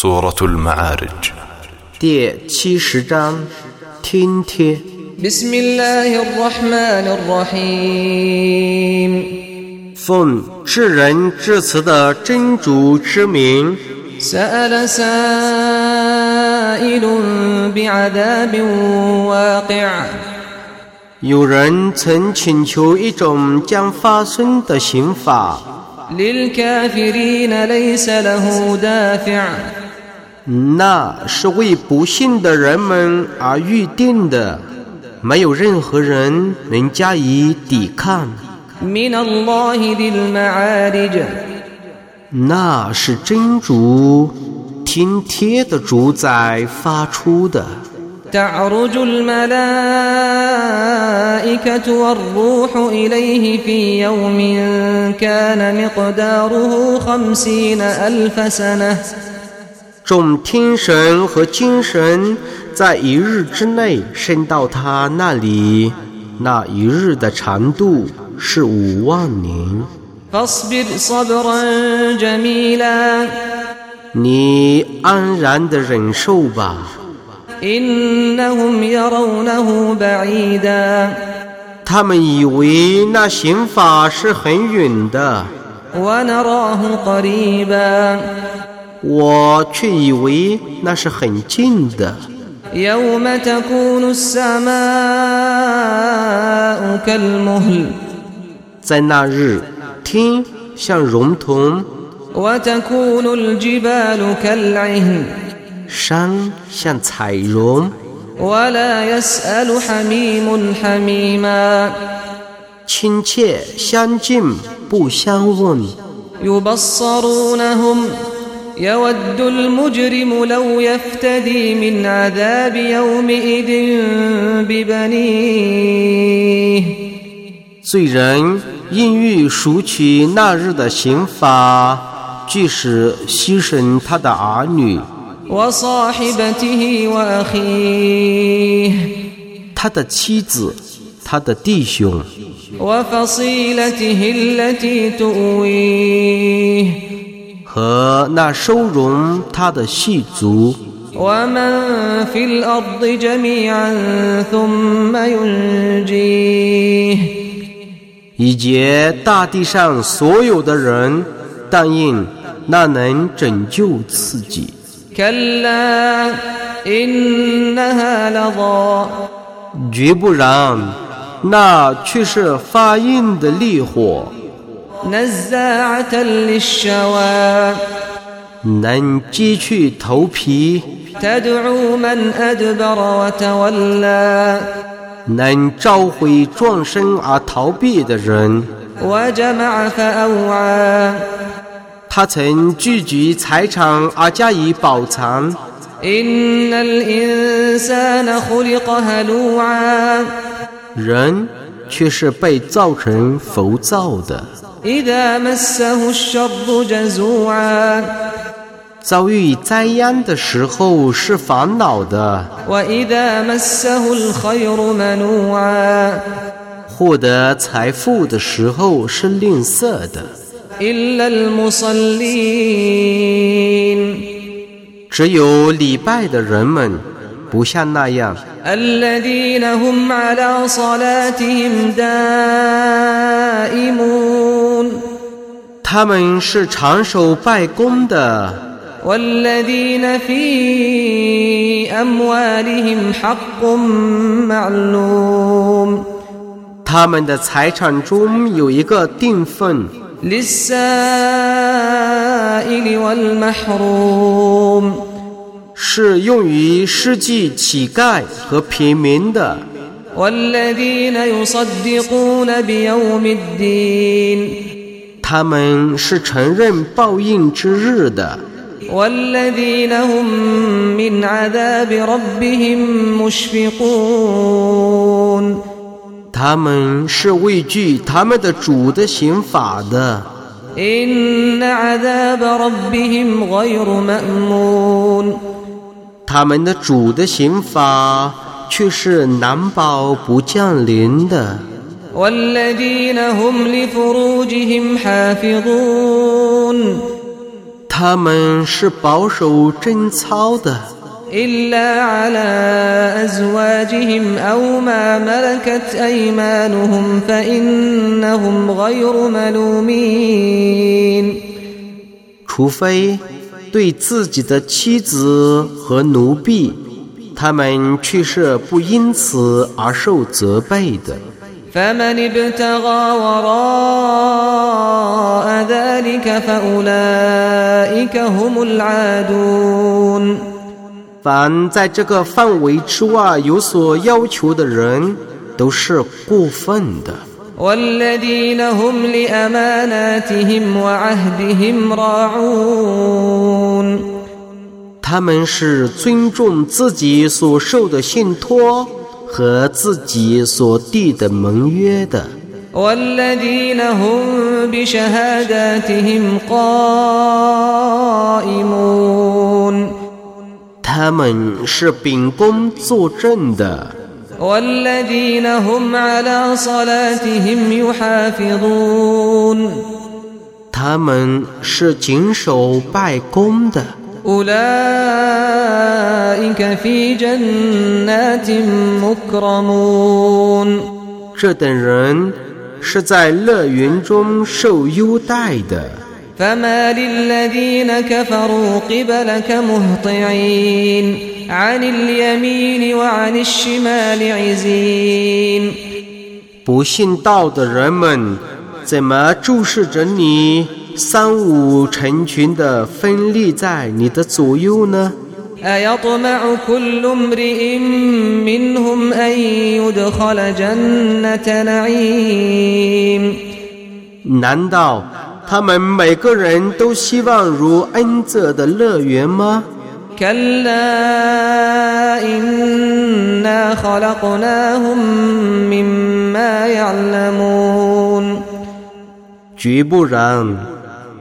سورة المعارج 第七十章听贴。 بسم الله الرحمن الرحيم 奉至仁至慈的真主之名， سأل سائل بعذاب واقع 有人曾请求一种将发生的刑法， للكافرين ليس له دافع 那是为不幸的人们而预定的，没有任何人能加以抵抗。 من الله ذي المعارج 那是真主听贴的主宰发出的。 تعرج الملائكة والروح إليه في يوم كان مقداره خمسين ألف سنة 众天神和精神在一日之内升到他那里那一日的长度是五万年。你安然的忍受吧。他们以为那刑法是很远的。我却以为那是很近的。 يوم تكون السماء كالمهل 在那日，天像熔铜， وتكون الجبال كالعهن 山像彩绒， ولا يسأل حميم حميما 亲切相近，不相问。 يبصرونهم يود المجرم لو يفتدي من عذاب يومئذ ببنيه 罪人因欲赎取那日的刑罚，即使牺牲他的儿女、 وصاحبته وأخيه 他的妻子、他的弟兄、 وفصيلته التي تؤويه 和那收容他的细族。以及大地上所有的人，但应那能拯救自己。绝不然，那却是发硬的烈火。能击去头皮，能召回撞身而逃避的人。他曾聚集财产而加以保藏。人却是被造成浮躁的。إذا مسه الشر جزوعا 遭遇灾殃的时候是烦恼的， وإذا مسه الخير منوعا 获得财富的时候是吝啬的。 إلا المصلين 只有礼拜的人们，不像那样， 他们是长守拜功的， والذين في أموالهم حق معلوم 他们的财产中有一个定份， للسائل والمحروم 是用于施济乞丐和平民的。 والذين يصدقون بيوم الدين 他们是承认报应之日的。他们是畏惧他们的主的刑法的。他们的主的刑法却是难保不降临的。他们是保守贞操的。除非对自己的妻子和奴婢他们却是不因此而受责备的。فمن ابتغى وراء ذلك فأولئك هم العادون 凡在这个范围之外有所要求的人，都是过分的。 والذين هم لأماناتهم وعهدهم راعون 他们是尊重自己所受的信托 和自己所定的盟约的。他们是秉公作证的。他们是谨守拜功的。أولئك في جنات مكرمون 这等人是在乐园中受优待的。 فما للذين كفروا قبلك مهطعين عن اليمين وعن الشمال عزين 不信道的人们， 怎么注视着你，三五成群的分立在你的左右呢？ أيطمع كل امرئ منهم أن يدخل جنة نعيم 难道他们每个人都希望如恩泽的乐园吗？ كلا إنا خلقناهم مما يعلمون 绝不然，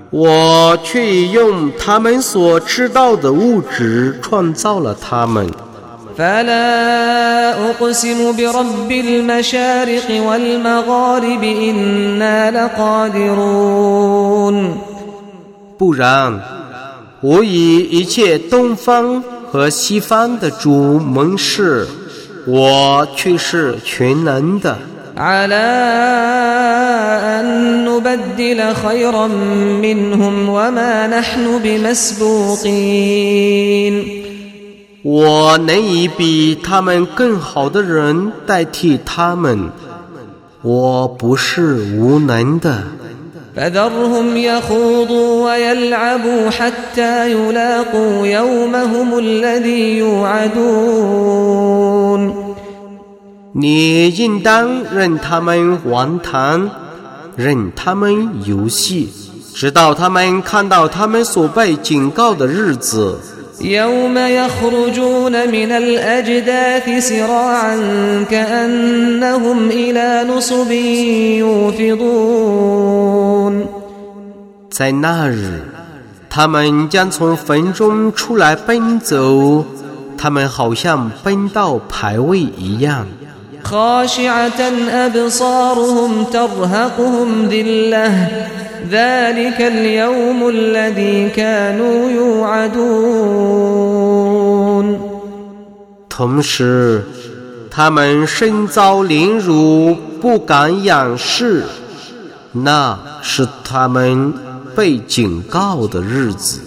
我却已用他们所知道的物质创造了他们。 فلا أقسم برب المشارق والمغارب إنا لقادرون 不然，我以一切东方和西方的主盟誓，我却是全能的。 على أن نبدل خيرا منهم وما نحن بمسبوقين 我能以比他们更好的人代替他们，我不是无能的。 فذرهم يخوضوا ويلعبوا حتى يلاقوا يومهم الذي يوعدون 你应当任他们玩谈，任他们游戏，直到他们看到他们所被警告的日子。 يوم يخرجون من الأجداث سراعا كأنهم إلى نصب يوفضون 在那日，他们将从坟中出来奔走，他们好像奔到牌位一样。 خاشعة أبصارهم ترهقهم ذلة ذلك اليوم الذي كانوا يوعدون 同时，他们身遭凌辱，不敢仰视，那是他们被警告的日子。